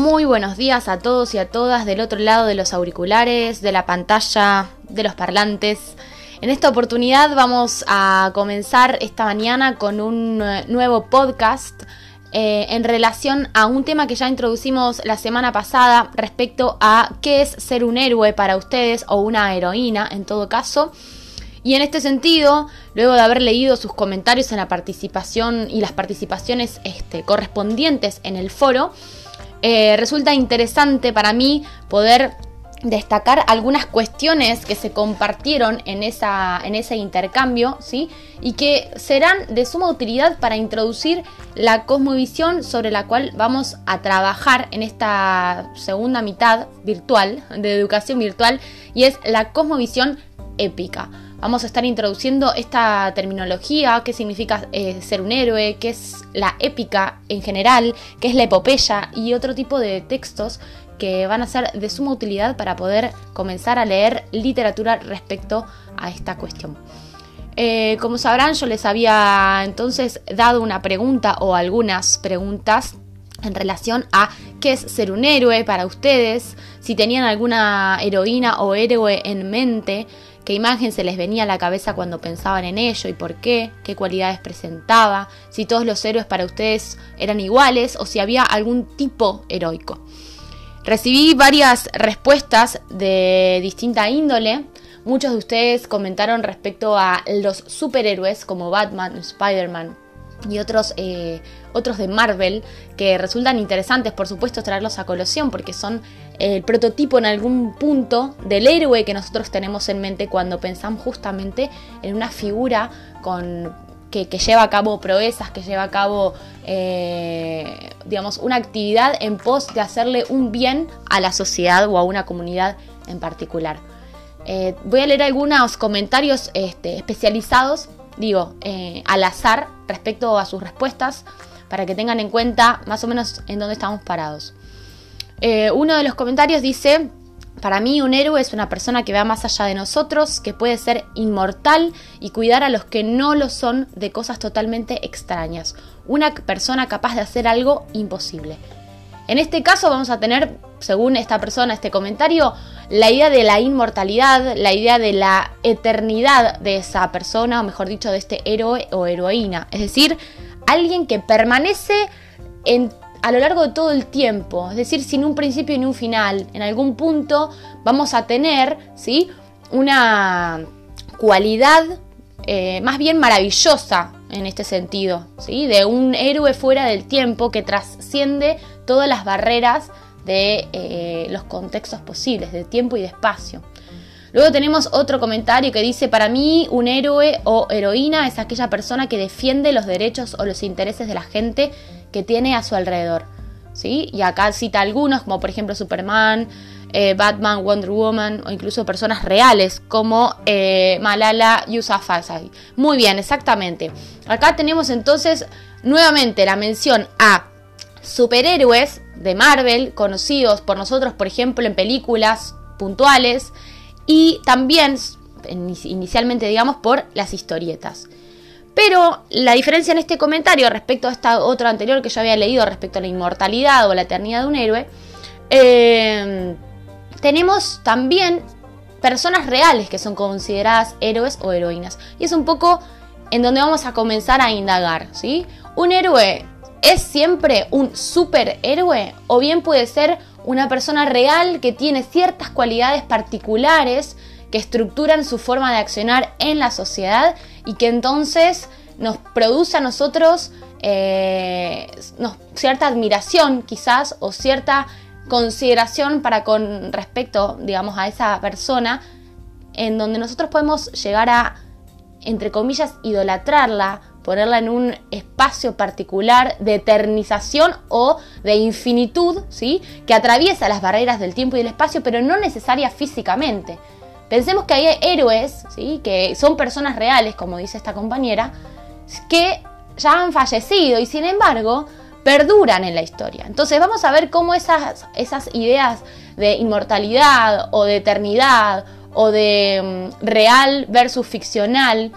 Muy buenos días a todos y a todas del otro lado de los auriculares, de la pantalla, de los parlantes. En esta oportunidad vamos a comenzar esta mañana con un eh, nuevo podcast eh, en relación a un tema que ya introducimos la semana pasada respecto a qué es ser un héroe para ustedes o una heroína en todo caso. Y en este sentido, luego de haber leído sus comentarios en la participación y las participaciones este, correspondientes en el foro, eh, resulta interesante para mí poder destacar algunas cuestiones que se compartieron en, esa, en ese intercambio, ¿sí? Y que serán de suma utilidad para introducir la cosmovisión sobre la cual vamos a trabajar en esta segunda mitad virtual, de educación virtual, y es la cosmovisión épica. Vamos a estar introduciendo esta terminología, qué significa eh, ser un héroe, qué es la épica en general, qué es la epopeya y otro tipo de textos que van a ser de suma utilidad para poder comenzar a leer literatura respecto a esta cuestión. Eh, como sabrán, yo les había entonces dado una pregunta o algunas preguntas en relación a qué es ser un héroe para ustedes, si tenían alguna heroína o héroe en mente, qué imagen se les venía a la cabeza cuando pensaban en ello y por qué, qué cualidades presentaba, si todos los héroes para ustedes eran iguales o si había algún tipo heroico. Recibí varias respuestas de distinta índole. Muchos de ustedes comentaron respecto a los superhéroes como Batman, Spider-Man y otros, eh, otros de Marvel que resultan interesantes, por supuesto, traerlos a colación porque son el prototipo en algún punto del héroe que nosotros tenemos en mente cuando pensamos justamente en una figura con, que, lleva a cabo proezas, que lleva a cabo, eh, digamos, una actividad en pos de hacerle un bien a la sociedad o a una comunidad en particular. Eh, voy a leer algunos comentarios este, especializados, digo, eh, al azar respecto a sus respuestas, para que tengan en cuenta más o menos en dónde estamos parados. Eh, uno de los comentarios dice, para mí un héroe es una persona que va más allá de nosotros, que puede ser inmortal y cuidar a los que no lo son de cosas totalmente extrañas. Una persona capaz de hacer algo imposible. En este caso vamos a tener, según esta persona, este comentario, la idea de la inmortalidad, la idea de la eternidad de esa persona, o mejor dicho, de este héroe o heroína. Es decir, alguien que permanece a lo largo de todo el tiempo, es decir, sin un principio ni un final. En algún punto vamos a tener ¿sí? una cualidad eh, más bien maravillosa en este sentido, ¿sí? de un héroe fuera del tiempo que trasciende todas las barreras de eh, los contextos posibles, de tiempo y de espacio. Luego tenemos otro comentario que dice, para mí un héroe o heroína es aquella persona que defiende los derechos o los intereses de la gente que tiene a su alrededor. ¿sí? Y acá cita algunos, como por ejemplo Superman, eh, Batman, Wonder Woman o incluso personas reales como eh, Malala Yousafzai. Muy bien, exactamente. Acá tenemos entonces nuevamente la mención a superhéroes de Marvel conocidos por nosotros, por ejemplo, en películas puntuales y también inicialmente digamos por las historietas. Pero la diferencia en este comentario respecto a esta otro anterior que yo había leído respecto a la inmortalidad o la eternidad de un héroe, eh, tenemos también personas reales que son consideradas héroes o heroínas. Y es un poco en donde vamos a comenzar a indagar, ¿sí? Un héroe es siempre un superhéroe o bien puede ser una persona real que tiene ciertas cualidades particulares que estructuran su forma de accionar en la sociedad y que entonces nos produce a nosotros eh, cierta admiración quizás o cierta consideración para con respecto, digamos, a esa persona, en donde nosotros podemos llegar a, entre comillas, idolatrarla, ponerla en un espacio particular de eternización o de infinitud, ¿sí? Que atraviesa las barreras del tiempo y del espacio, pero no necesaria físicamente. Pensemos que hay héroes, ¿sí? que son personas reales, como dice esta compañera, que ya han fallecido y sin embargo perduran en la historia. Entonces vamos a ver cómo esas, ideas de inmortalidad o de eternidad o de mm, real versus ficcional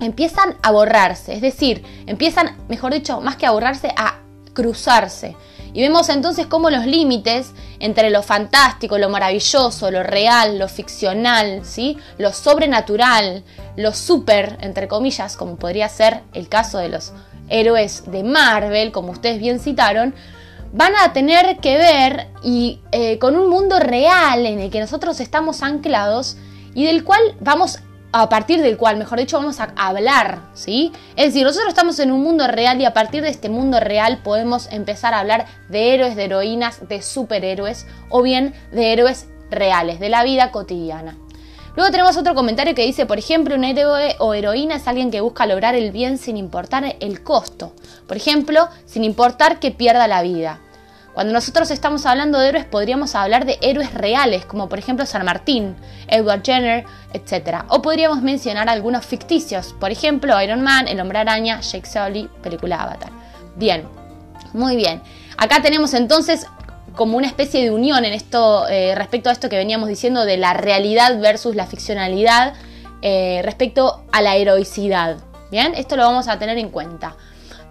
empiezan a borrarse, es decir, empiezan, mejor dicho, más que a borrarse, a cruzarse. Y vemos entonces cómo los límites entre lo fantástico, lo maravilloso, lo real, lo ficcional, ¿sí? lo sobrenatural, lo super, entre comillas, como podría ser el caso de los héroes de Marvel, como ustedes bien citaron, van a tener que ver y, eh, con un mundo real en el que nosotros estamos anclados y del cual vamos a partir del cual, mejor dicho, vamos a hablar, ¿sí? Es decir, nosotros estamos en un mundo real y a partir de este mundo real podemos empezar a hablar de héroes, de heroínas, de superhéroes o bien de héroes reales, de la vida cotidiana. Luego tenemos otro comentario que dice, por ejemplo, un héroe o heroína es alguien que busca lograr el bien sin importar el costo. Por ejemplo, sin importar que pierda la vida. Cuando nosotros estamos hablando de héroes, podríamos hablar de héroes reales, como por ejemplo San Martín, Edward Jenner, etc. O podríamos mencionar algunos ficticios, por ejemplo Iron Man, El Hombre Araña, Jake Sully, película Avatar. Bien, muy bien. Acá tenemos entonces como una especie de unión en esto eh, respecto a esto que veníamos diciendo de la realidad versus la ficcionalidad eh, respecto a la heroicidad. Bien, esto lo vamos a tener en cuenta.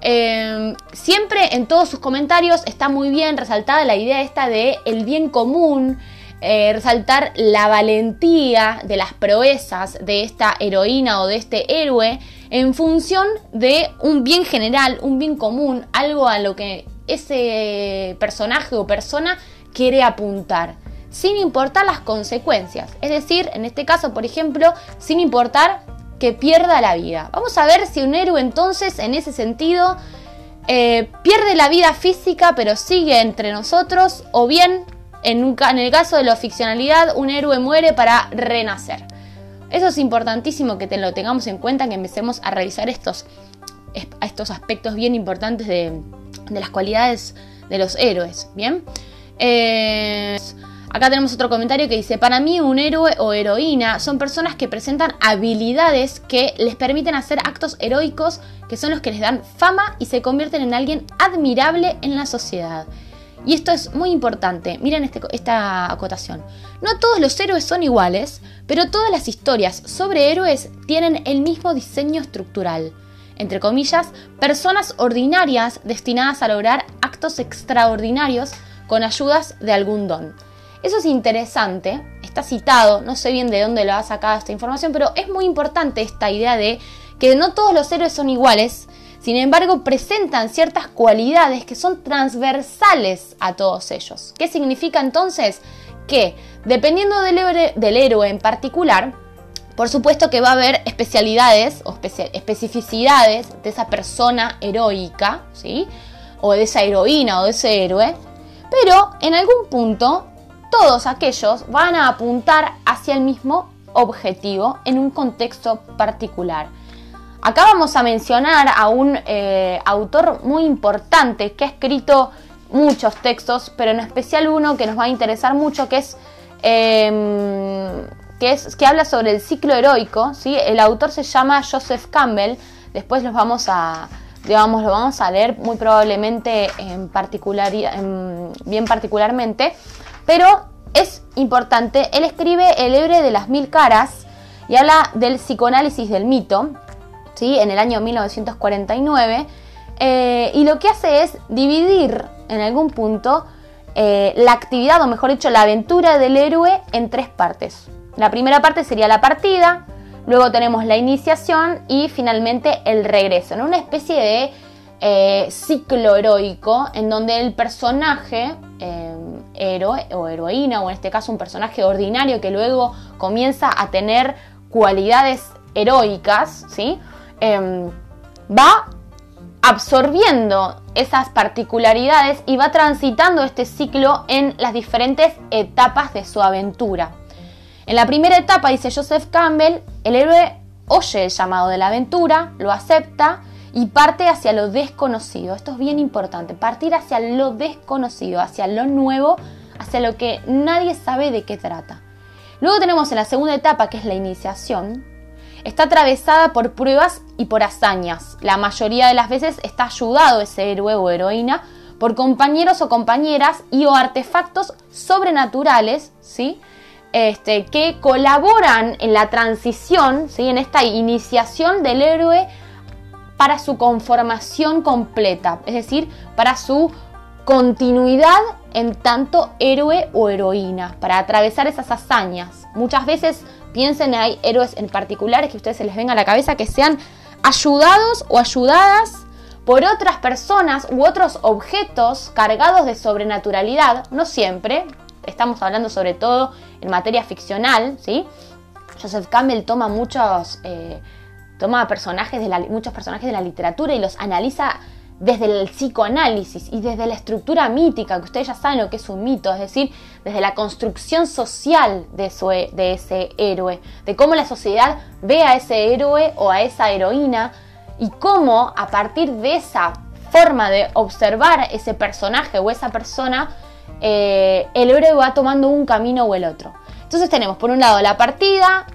Em, siempre en todos sus comentarios está muy bien resaltada la idea esta de el bien común, eh, resaltar la valentía de las proezas de esta heroína o de este héroe en función de un bien general, un bien común, algo a lo que ese personaje o persona quiere apuntar, sin importar las consecuencias. Es decir, en este caso, por ejemplo, sin importar que pierda la vida. Vamos a ver si un héroe entonces en ese sentido eh, pierde la vida física pero sigue entre nosotros o bien en, en el caso de la ficcionalidad un héroe muere para renacer. Eso es importantísimo que te lo tengamos en cuenta, que empecemos a revisar estos, estos aspectos bien importantes de, de las cualidades de los héroes. Bien. Eh, Acá tenemos otro comentario que dice, para mí un héroe o heroína son personas que presentan habilidades que les permiten hacer actos heroicos que son los que les dan fama y se convierten en alguien admirable en la sociedad. Y esto es muy importante, miren este, esta acotación. No todos los héroes son iguales, pero todas las historias sobre héroes tienen el mismo diseño estructural. Entre comillas, personas ordinarias destinadas a lograr actos extraordinarios con ayudas de algún don. Eso es interesante, está citado, no sé bien de dónde lo ha sacado esta información, pero es muy importante esta idea de que no todos los héroes son iguales, sin embargo presentan ciertas cualidades que son transversales a todos ellos. ¿Qué significa entonces? Que dependiendo del héroe, en particular, por supuesto que va a haber especialidades o especificidades de esa persona heroica, ¿sí? O de esa heroína o de ese héroe, pero en algún punto todos aquellos van a apuntar hacia el mismo objetivo en un contexto particular. Acá vamos a mencionar a un eh, autor muy importante que ha escrito muchos textos, pero en especial uno que nos va a interesar mucho, que es, em, que, es que habla sobre el ciclo heroico. ¿sí? El autor se llama Joseph Campbell. Después los vamos a, lo vamos a leer muy probablemente en particular, bien particularmente. Pero es importante, él escribe El héroe de las mil caras y habla del psicoanálisis del mito, ¿sí? en el año 1949, eh, y lo que hace es dividir en algún punto eh, la actividad, o mejor dicho, la aventura del héroe en tres partes. La primera parte sería la partida, luego tenemos la iniciación y finalmente el regreso, en una especie de eh, ciclo heroico en donde el personaje héroe o heroína, o en este caso un personaje ordinario que luego comienza a tener cualidades heroicas, ¿sí? Em, va absorbiendo esas particularidades y va transitando este ciclo en las diferentes etapas de su aventura. En la primera etapa, dice Joseph Campbell, el héroe oye el llamado de la aventura, lo acepta y parte hacia lo desconocido. Esto es bien importante, partir hacia lo desconocido, hacia lo nuevo, hacia lo que nadie sabe de qué trata. Luego tenemos en la segunda etapa, que es la iniciación, está atravesada por pruebas y por hazañas. La mayoría de las veces está ayudado ese héroe o heroína por compañeros o compañeras y o artefactos sobrenaturales, ¿sí? Este, que colaboran en la transición, ¿sí? en esta iniciación del héroe para su conformación completa, es decir, para su continuidad en tanto héroe o heroína para atravesar esas hazañas. Muchas veces piensen hay héroes en particulares que a ustedes se les venga a la cabeza que sean ayudados o ayudadas por otras personas u otros objetos cargados de sobrenaturalidad, no siempre, estamos hablando sobre todo en materia ficcional, ¿sí? Joseph Campbell toma muchos, eh, toma personajes de muchos personajes de la literatura y los analiza desde el psicoanálisis y desde la estructura mítica, que ustedes ya saben lo que es un mito, es decir, desde la construcción social de, de ese héroe, de cómo la sociedad ve a ese héroe o a esa heroína y cómo a partir de esa forma de observar ese personaje o esa persona, eh, el héroe va tomando un camino o el otro. Entonces tenemos por un lado la partida,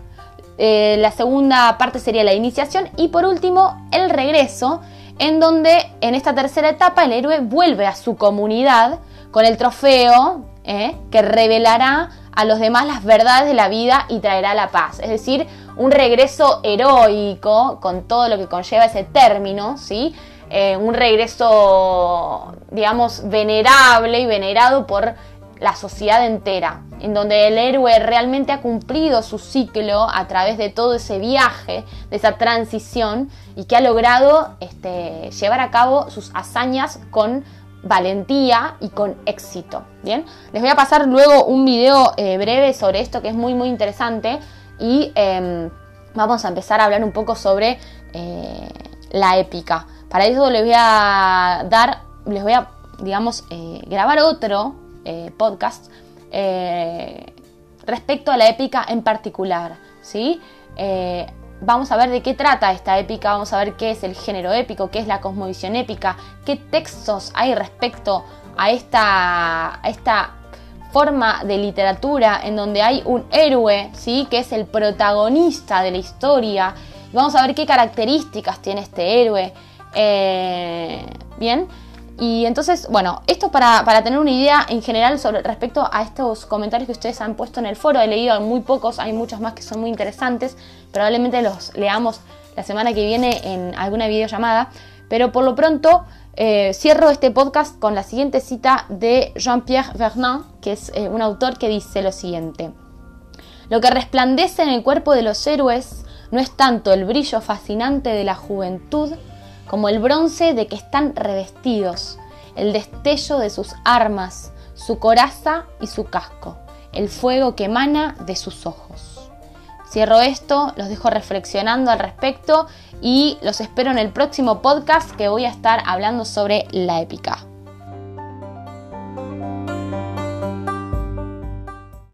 eh, la segunda parte sería la iniciación y por último el regreso, en donde en esta tercera etapa el héroe vuelve a su comunidad con el trofeo eh, que revelará a los demás las verdades de la vida y traerá la paz. Es decir, un regreso heroico con todo lo que conlleva ese término, ¿sí? Eh, un regreso, digamos, venerable y venerado por la sociedad entera, en donde el héroe realmente ha cumplido su ciclo a través de todo ese viaje, de esa transición, y que ha logrado este, llevar a cabo sus hazañas con valentía y con éxito. Bien, les voy a pasar luego un video eh, breve sobre esto que es muy muy interesante y em, vamos a empezar a hablar un poco sobre eh, la épica. Para eso les voy a dar, les voy a, digamos, eh, grabar otro podcast respecto a la épica en particular, ¿sí? vamos a ver de qué trata esta épica, vamos a ver qué es el género épico, qué es la cosmovisión épica, qué textos hay respecto a esta, esta forma de literatura en donde hay un héroe, ¿sí? que es el protagonista de la historia. vamos a ver qué características tiene este héroe. Eh, bien, y entonces, bueno, esto para, para, tener una idea en general sobre respecto a estos comentarios que ustedes han puesto en el foro. He leído muy pocos, hay muchos más que son muy interesantes. Probablemente los leamos la semana que viene en alguna videollamada. Pero por lo pronto eh, cierro este podcast con la siguiente cita de Jean-Pierre Vernant, que es eh, un autor que dice lo siguiente. Lo que resplandece en el cuerpo de los héroes no es tanto el brillo fascinante de la juventud, como el bronce de que están revestidos, el destello de sus armas, su coraza y su casco, el fuego que emana de sus ojos. Cierro esto, los dejo reflexionando al respecto y los espero en el próximo podcast que voy a estar hablando sobre la épica.